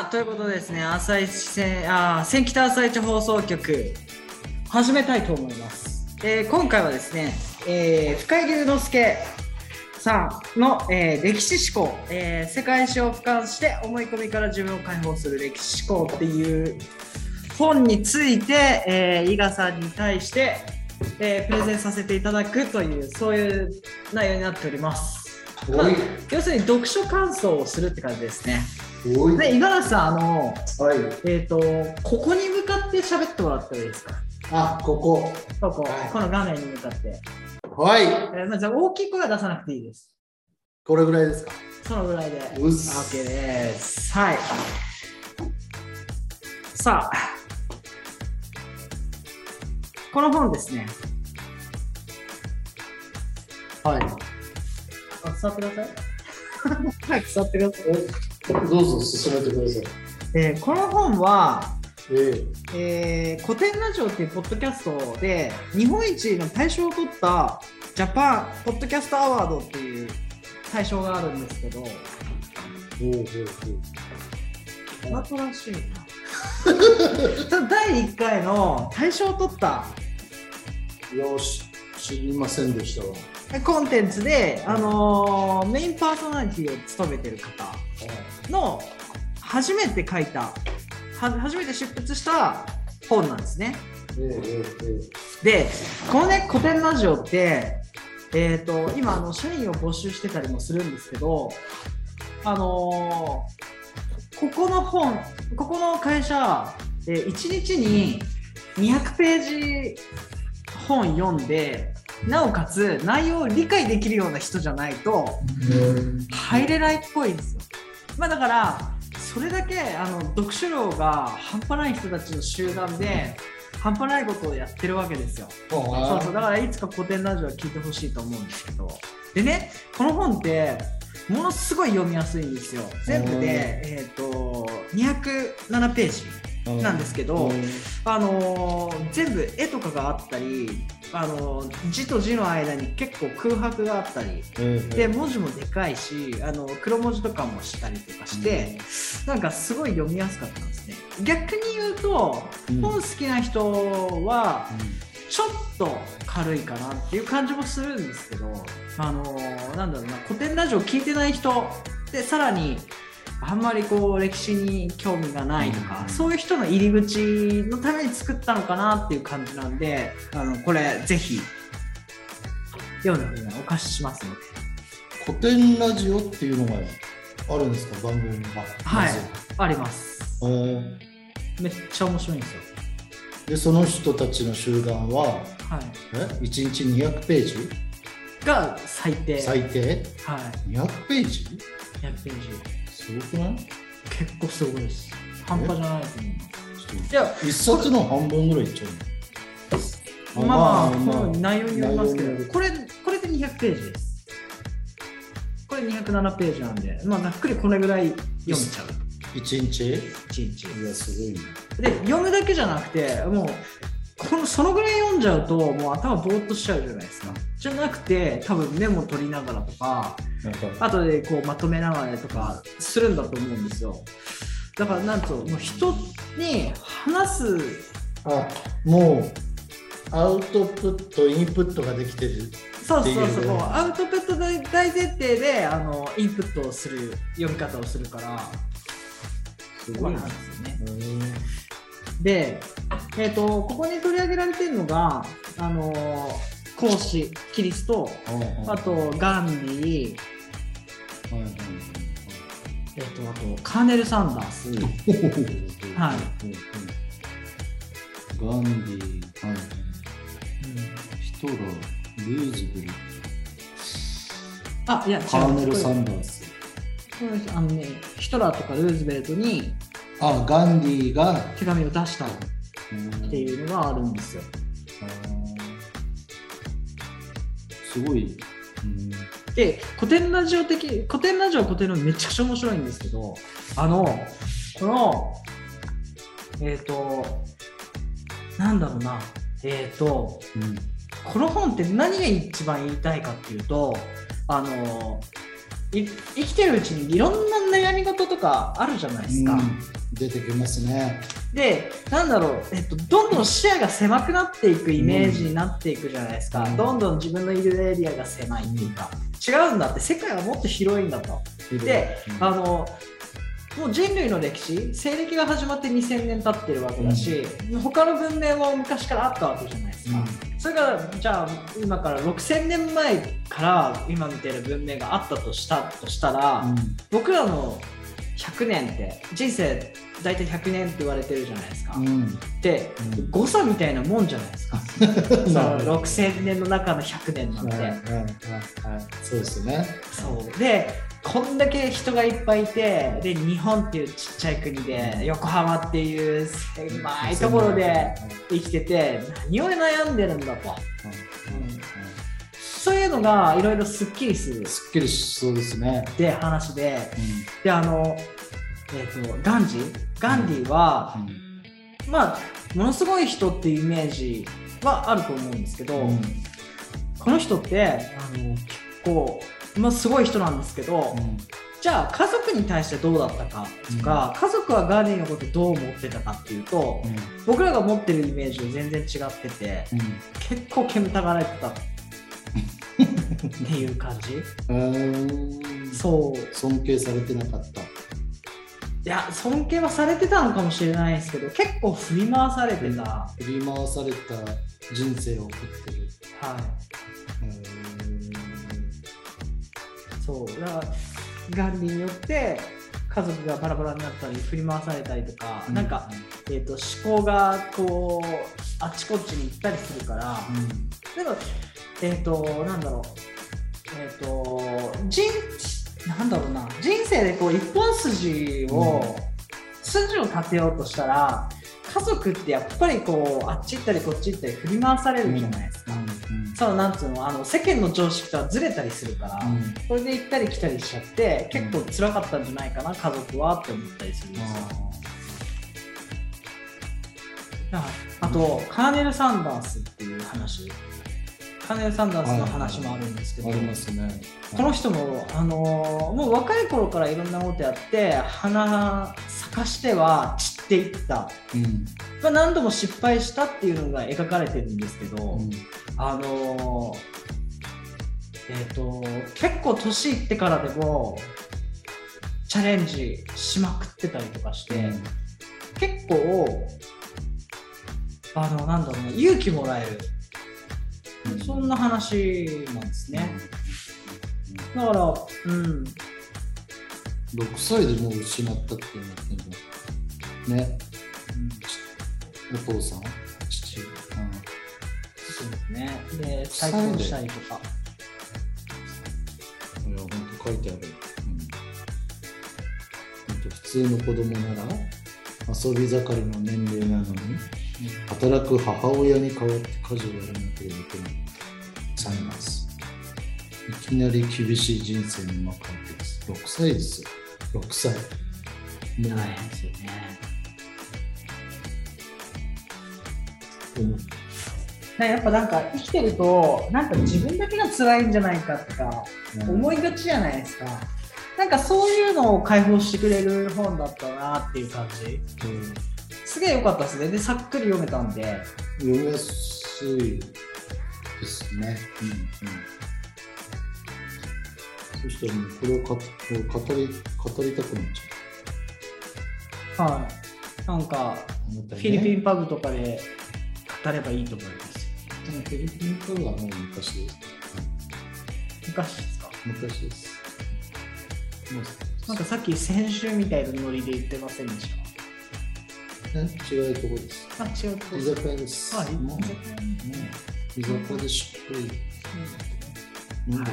さあということですね朝一線あ千北朝市放送局始めたいと思います、えー今回はですね、えー、深井龍之介さんの、えー歴史思考、えー世界史を俯瞰して思い込みから自分を解放する歴史思考っていう本について、えー伊賀さんに対して、えープレゼンさせていただくというそういう内容になっております。まあ、要するに読書感想をするって感じですね。で、五十嵐さん、あの、はい。えっ、と、ここに向かって喋ってもらってもいいですか？あ、ここ。ここ、はいこの画面に向かって。はい。えーまあ、じゃあ大きい声は出さなくていいです。これぐらいですか？そのぐらいで。うっす OK です。はい。さあ、この本ですね。はい。あ座ってください。はい、座ってください。どうぞ進めてください。えーこの本は、ええー古典ラジオっていうポッドキャストで日本一の大賞を取ったジャパンポッドキャストアワードっていう大賞があるんですけどえおうおう新しい第1回の大賞を取ったおうよし、知りませんでしたわ。コンテンツで、あのーメインパーソナリティを務めてる方の初めて書いたは初めて執筆した本なんですね。えええでこのね古典ラジオってえー、と今あの社員を募集してたりもするんですけどあのーここの本ここの会社、えー1日に200ページ本読んでなおかつ内容を理解できるような人じゃないとえ入れないっぽいんですよ。まあだからそれだけあの読書量が半端ない人たちの集団で半端ないことをやってるわけですよ。そうそう。だからいつか古典ラジオは聞いてほしいと思うんですけど。でねこの本ってものすごい読みやすいんですよ。全部で、えー、と207ページなんですけど、あのー全部絵とかがあったり、あのー字と字の間に結構空白があったりで文字もでかいしあの黒文字とかもしたりとかして、なんかすごい読みやすかったんですね。逆に言うと、うん。本好きな人はちょっと軽いかなっていう感じもするんですけどあのーなんだろうな古典ラジオ聞いてない人でさらにあんまりこう歴史に興味がないとか、うん。そういう人の入り口のために作ったのかなっていう感じなんであのこれぜひ読んでみてお貸ししますので。古典ラジオっていうのがあるんですか、番組が。はい。あります。えー。めっちゃ面白いんですよ。で、その人たちの集団は、はい。え？1日200ページ？が最低。最低？は ?200 ページ？い100ページすごくない結構すごいです半端じゃないと思いますいや一冊の半分ぐらいいっちゃうのまあまあ、まあ内容によりますけど、これ、これで200ページです。これ207ページなんで、まあ、ざっくりこれぐらい読めちゃう。一日？い1日。や、すごいね。で、読むだけじゃなくて、もう、このそのぐらい読んじゃうと、もう頭ぼーっとしちゃうじゃないですか。じゃなくて、多分メモ取りながらとか、なんか、後でこうまとめながらとかするんだと思うんですよ。だから、なんと、もう人に話すあ、もう、アウトプット、インプットができてる。そうそうそう、アウトプット大大前提であのインプットをする読み方をするから、すまあなんですよね。うんで、えー、とここに取り上げられてるのが、あの孔子、キリスト、あとガンディ、はいはいえー、とあとカーネル・サンダース、はい。はいガンディ、はい。はいヒトラー、ルーズベルあいやカーネル・サこンダース。あのね、ヒトラーとかルーズベルトにあ、ガンディが、手紙を出したっっていうのがあるんですよ。すごい。うんで古典ラジオ的古典ラジオは古典のめちゃくちゃ面白いんですけどあのこのえっ、となんだろうなえっ、とこの本って何が一番言いたいかっていうとあのい生きてるうちにいろんな悩み事とかあるじゃないですか。うん出てきますね。で、なんだろう、えっと、どんどん視野が狭くなっていくイメージになっていくじゃないですか。うんどんどん自分のいるエリアが狭いっていうか、違うんだって、世界はもっと広いんだと。で、うんあの、もう人類の歴史、西暦が始まって2000年経ってるわけだし、他の文明も昔からあったわけじゃないですか。それがじゃあ今から6000年前から今みたいな文明があったとしたとしたら、うん僕らの100年って人生大体100年って言われてるじゃないですか。うん。で、うん。誤差みたいなもんじゃないですか。その6000年の中の100年なんて。はいはいはいはい。そうですね。そう。でこんだけ人がいっぱいいてで日本っていうちっちゃい国で横浜っていう狭いところで生きてて何を悩んでるんだとそういうのがいろいろすっきりする。すっきりしそうですね。って話で。うであの、えー、とガンジー？ガンディは、ん。まあものすごい人っていうイメージはあると思うんですけど、うん。この人ってあの結構、まあ、すごい人なんですけど、うん。じゃあ家族に対してどうだったかとか、家族はガーディのことどう思ってたかっていうと、僕らが持ってるイメージと全然違ってて結構煙たがられてたっていう感じ。うん。そう。尊敬されてなかった。いや尊敬はされてたのかもしれないですけど結構振り回されてた、は振り回された人生を送ってる。い。そう。だからガンディによって家族がバラバラになったり振り回されたりとか、なんか、えー、と思考がこうあっちこっちに行ったりするから、でもえっ、となんだろう。えっ、と人なんだろうな。人生でこう一本筋を、うん。筋を立てようとしたら家族ってやっぱりこうあっち行ったりこっち行ったり振り回されるじゃないですか、そのなんつうのあの世間の常識とはずれたりするから、それで行ったり来たりしちゃって結構辛かったんじゃないかな家族はって思ったりするんですよ、あとカーネル・サンダースっていう話カーネル・サンダースの話もあるんですけど、ありますね。この人も、あのーもう若い頃からいろんなことやって花咲かしては散っていった、うん。まあ、何度も失敗したっていうのが描かれてるんですけど、うん。あのーえっ、と結構年いってからでもチャレンジしまくってたりとかして、結構あのなんだろうな勇気もらえる、うんそんな話なんですね。だから、うん、6歳でもう失ったっていうのね。お父さん、父。そうですね。で、再婚したりとか。うん、いや、本当書いてある。うん、普通の子供なら遊び盛りの年齢なのに、働く母親に代わって家事をやらなければいけない。サイマス。いきなり厳しい人生に巻かれてです。6歳ですよ。6歳。もう、大変ですよね。うんねやっぱなんか生きてると、なんか自分だけが辛いんじゃないかとか思いがちじゃないですか。なんかそういうのを解放してくれる本だったなっていう感じ。うんすげえ良かったですね。で、さっくり読めたんで。読みやすいですね。うんうん、そしたらこれをか語り語りたくなっちはい。なんか、ゃう。フフィリピンパブとかで語ればいいと思います。でもフィリピンパブはもう昔です。昔ですか昔です。なんかさっき先週みたいなノリで言ってませんでしね違うところです。たあ、違うとこ居酒屋です。あ、いもう居酒屋でしっかり飲んで、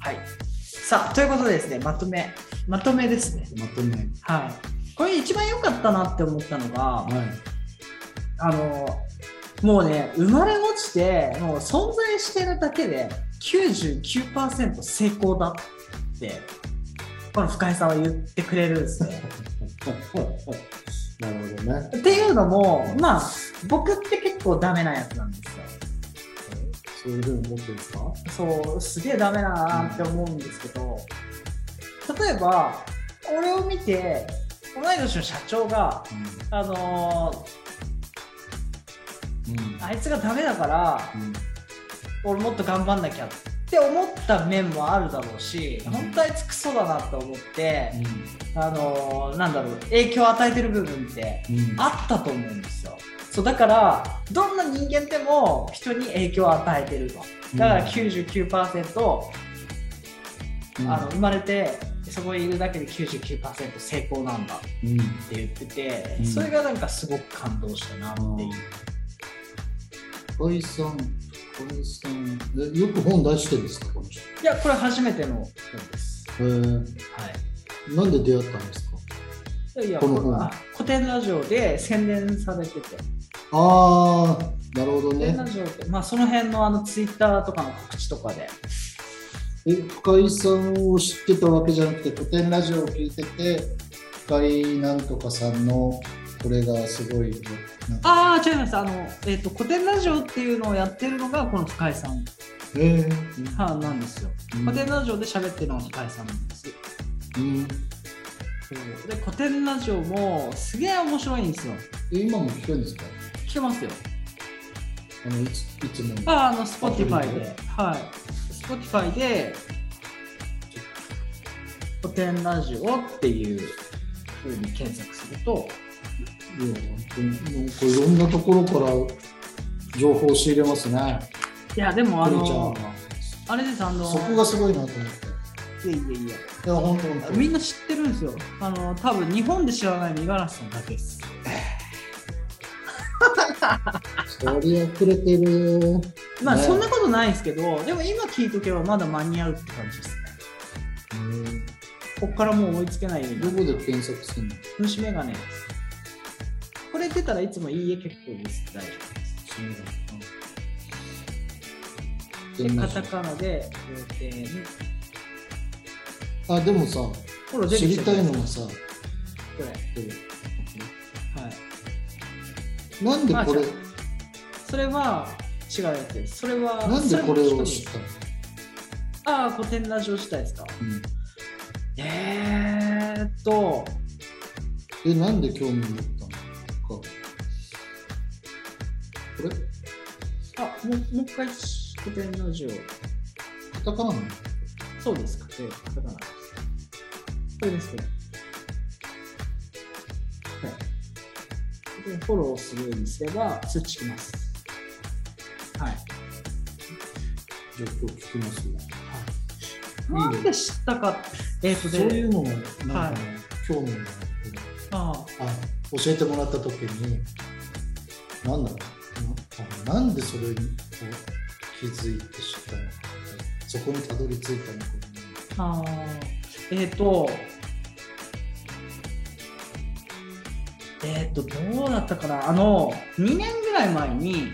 はい。さあ、ということでですね、まとめ。まとめですね。まとめ。はい。これ一番良かったなって思ったのが、はい。あの、もうね、生まれ落ちて、もう存在してるだけで99%成功だって、この深井さんは言ってくれるんですね。なるほどね。っていうのも、まあ、僕って結構ダメなやつなんですよ。そういうふうに思ってるんですか？そうすげえダメだなって思うんですけど、例えば俺を見て同い年の社長が、あのうん。うんーあいつがダメだから俺もっと頑張んなきゃって思った面もあるだろうし、うん。本当あいつクソだなと思って、あのーなんだろう影響を与えてる部分ってうん。うん。あったと思うんですよ。そうだからどんな人間でも人に影響を与えてると。だから99%、うん。あの生まれてそこにいるだけで99%成功なんだっうん。て言ってて、うん。それがなんかすごく感動したなっていう、深井さん、深井さん、でよく本出してるんですか、この人。いやこれ初めての本です。えー、はい。なんで出会ったんですか？いやこの本。あ古典ラジオで宣伝されてて。ああ、なるほどね。ラ。ジオって、まあ、その辺のあのツイッターとかの告知とかで。え、深井さんを知ってたわけじゃなくて、古典ラジオを聞いてて、深井なんとかさんのこれがすごい。ああ違います。あの、えー、と古典ラジオっていうのをやってるのがこの深井さん。えはなんですよ。うん。古典ラジオで喋ってるのが深井さんなんですうん、で古典ラジオもすげえ面白いんですよ。え今も聞けるんですか？聞けますよ。あのいついつも。ああの Spotify アプリで？はい。Spotify で古典ラジオっていうふうに検索するといや、本当になんかいろんなところから情報を仕入れますね。いやでもあのはあれですあのそこがすごいなと思って。いやいやいやいや、本当。みんな知ってるんですよ。あの、多分日本で知らない五十嵐さんだけです。そりゃ遅れてる。まあ、ねそんなことないですけど、でも今聞いとけばまだ間に合うって感じですね。うんこっからもう追いつけないようにどこで検索するの？虫眼鏡です。これ出たらいつもいいえ結構です。大丈夫です。で、カタカナで、予定に、あ、でもさ、知りたいのがさ、これ。はい。なんでこれ、それは違うやつです。それは、なんでこれを知ったの？ああ、古典ラジオ自体ですか？うんえーっと、え、なんで興味もうもう一回古典ラジオ。カタカナそうですか。で、カタカナです。これです。はい。で、フォローするようにすれば通知きます。はい。じゃあ今日聞きますよ。なんで知ったか。えーっとそういで、うのが、なんか、はい興味がああ教えてもらったときに、なんだろうな、なんでそれに気づいて知ったのか、そこにたどり着いたのか。あーえっ、と、えっ、と、どうだったかな、あの、2年ぐらい前に、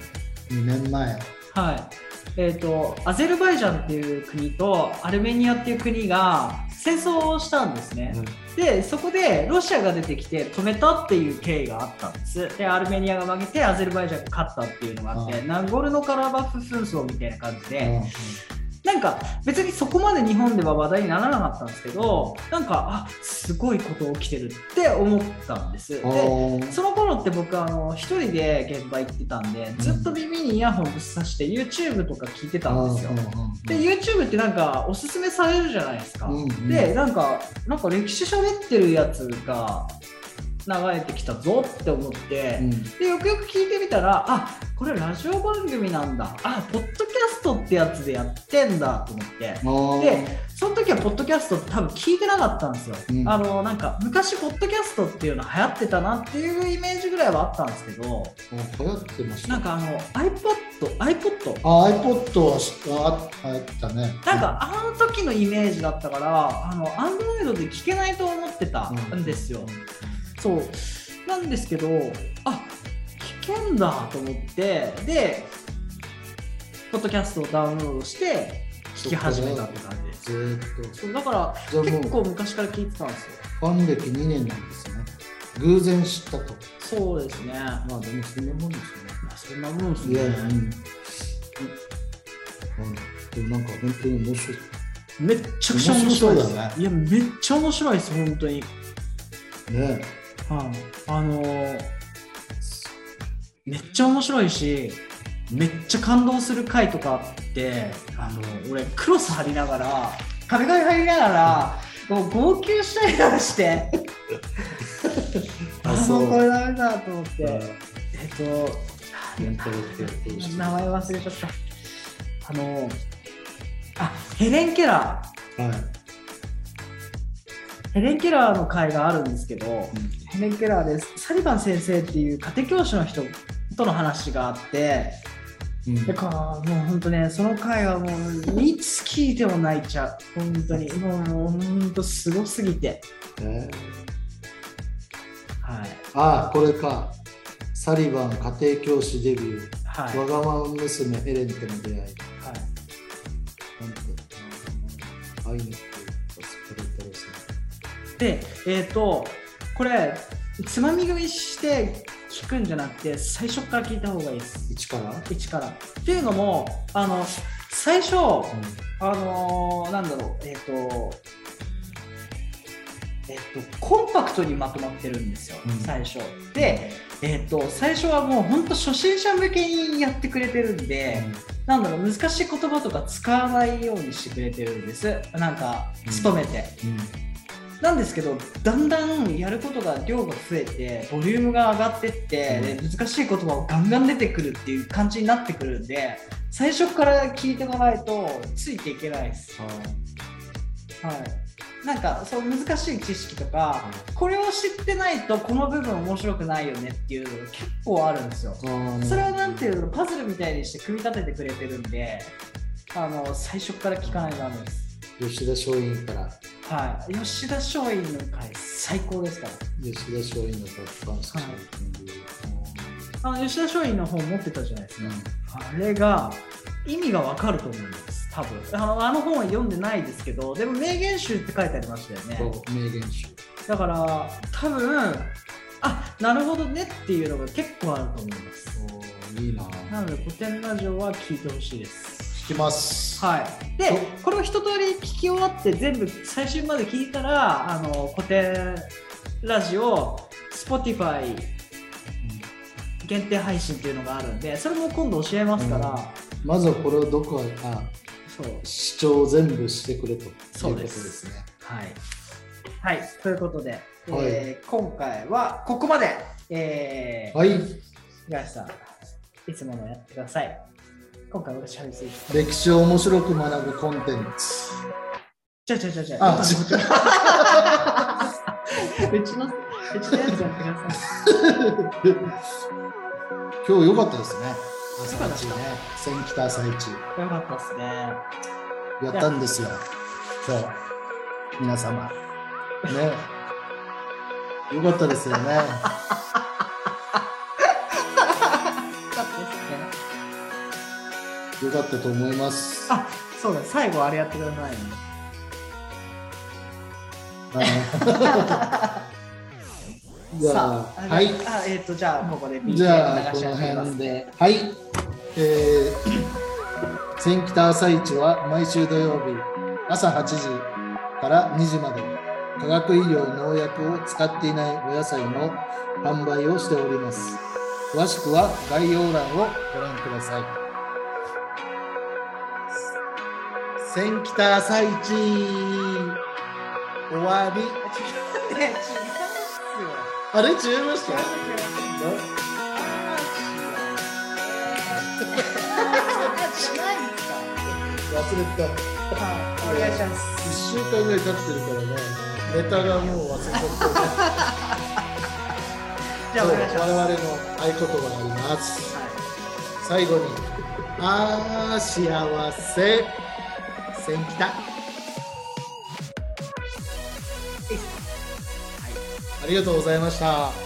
2年前。はい、えっ、と、アゼルバイジャンっていう国とアルメニアっていう国が戦争をしたんですね。で、そこでロシアが出てきて止めたっていう経緯があったんです。で、アルメニアが負けてアゼルバイジャンが勝ったっていうのがあって、うナゴルノカラバフ紛争みたいな感じで、うんなんか別にそこまで日本では話題にならなかったんですけどなんかあすごいこと起きてるって思ったんです。あでーその頃って僕あの一人で現場行ってたんでずっと耳にイヤホンぶっ刺して YouTube とか聞いてたんですよ。で YouTube ってなんかおすすめされるじゃないですか、うんうん。でなんかなんか歴史喋ってるやつが流れてきたぞって思って、うん。でよくよく聞いてみたらあこれラジオ番組なんだ。あポッドキャストってやつでやってんだと思って。でその時はポッドキャストって多分聞いてなかったんですよ、うん。あのなんか昔ポッドキャストっていうの流行ってたなっていうイメージぐらいはあったんですけどあ流行ってました。なんかあの iPod iPod あ iPod はあ流行ったね。なんかあの時のイメージだったからあの Android で聞けないと思ってたんですよ、そう。なんですけどあ聞けんだと思ってでポッドキャストをダウンロードして聞き始めたって感じです。ずーっとそうだからじゃあもう結構昔から聞いてたんですよ。ファン歴2年なんですね。偶然知ったと。そうですね。ままあでもそんなもんですあそんなもんですね。いねや、うん。でもなんか本当に面白い。めっちゃくちゃ面白いです。面白いよね。いやめっちゃ面白いです本当に。ね。はい、あのーめっちゃ面白いしめっちゃ感動する回とかあってあの俺クロス張りながら壁紙張りながらもう号泣したりとかして。あそう。もうこれダメだと思って。うん。えっと名前忘れちゃった。あのあヘレン・ケラー。はい。ヘレン・ケラーの回があるんですけど、ヘレン・ケラーです。サリバン先生っていう家庭教師の人との話があってうん。だからもう本当ねその回はもういつ聞いても泣いちゃう。本当に。もう本当すごすぎて。えはい。ーああ、これか。サリバン家庭教師デビュー。はい。わがまま娘エレンとの出会い。はい。なんて、あ愛のスプレッドですね。でえっ、とこれつまみ食いして聞くんじゃなくて最初から聞いた方がいいです。一から？一から。っていうのもあの最初、あのーなんだろう、えっ、と、えっ、と、コンパクトにまとまってるんですよ、うん。最初。で、えっ、と、最初はもう本当初心者向けにやってくれてるんで、なんだろう、難しい言葉とか使わないようにしてくれてるんです。なんか、努めて。うんなんですけど、だんだんやることが量が増えて、ボリュームが上がってって、で難しい言葉がガンガン出てくるっていう感じになってくるんで、最初から聞いてもらわないとついていけないです。はい。なんか、そう難しい知識とか、これを知ってないとこの部分面白くないよねっていうのが結構あるんですよ。それをなんていうの、パズルみたいにして組み立ててくれてるんで、あの、最初から聞かないとダメです。吉田松陰からはい。吉田松陰の回最高ですから。吉田松陰の脱藩式あの吉田松陰の本持ってたじゃないですうんか。あれが意味がわかると思います。多分あのあの本は読んでないですけど、でも名言集って書いてありましたよね。そう名言集だから多分あなるほどねっていうのが結構あると思います。いいななので古典ラジオは聞いてほしいです。聞きます。はい。で、これを一通り聞き終わって全部最終まで聞いたら、あの古典ラジオ Spotify 限定配信っていうのがあるんで、それも今度教えますから、まずはこれをどこあそう。視聴全部してくれということそうでです。すねはい。はい、ということで、えー今回はここまで、えーはい。東さん、いつものやってください。今回私はです。ね、歴史を面白く学ぶコンテンツ。じゃゃゃゃうち の、うちのやつやってください。今日良かったですね。朝一ね。千北朝一よかったですね。やったんですよ。今日。皆様。ね。良かったですよね良かったと思います。あ、そうだ、最後あれやってくださいね。じゃさあ、あはい。あ、えっ、と、じゃあ、ここでじゃあこの辺で。はい。えー、千北朝市は毎週土曜日朝8時から2時まで。化学肥料農薬を使っていないお野菜の販売をしております。詳しくは概要欄をご覧ください千北朝市。終わりね、違うっすよ。あれ違いました忘れた。はい、お願いします。1週間ぐらい経ってるからね。ネタがもう忘れちゃって じゃあ、我々の合言葉があります。はい。最後にあー幸せはい。ありがとうございました。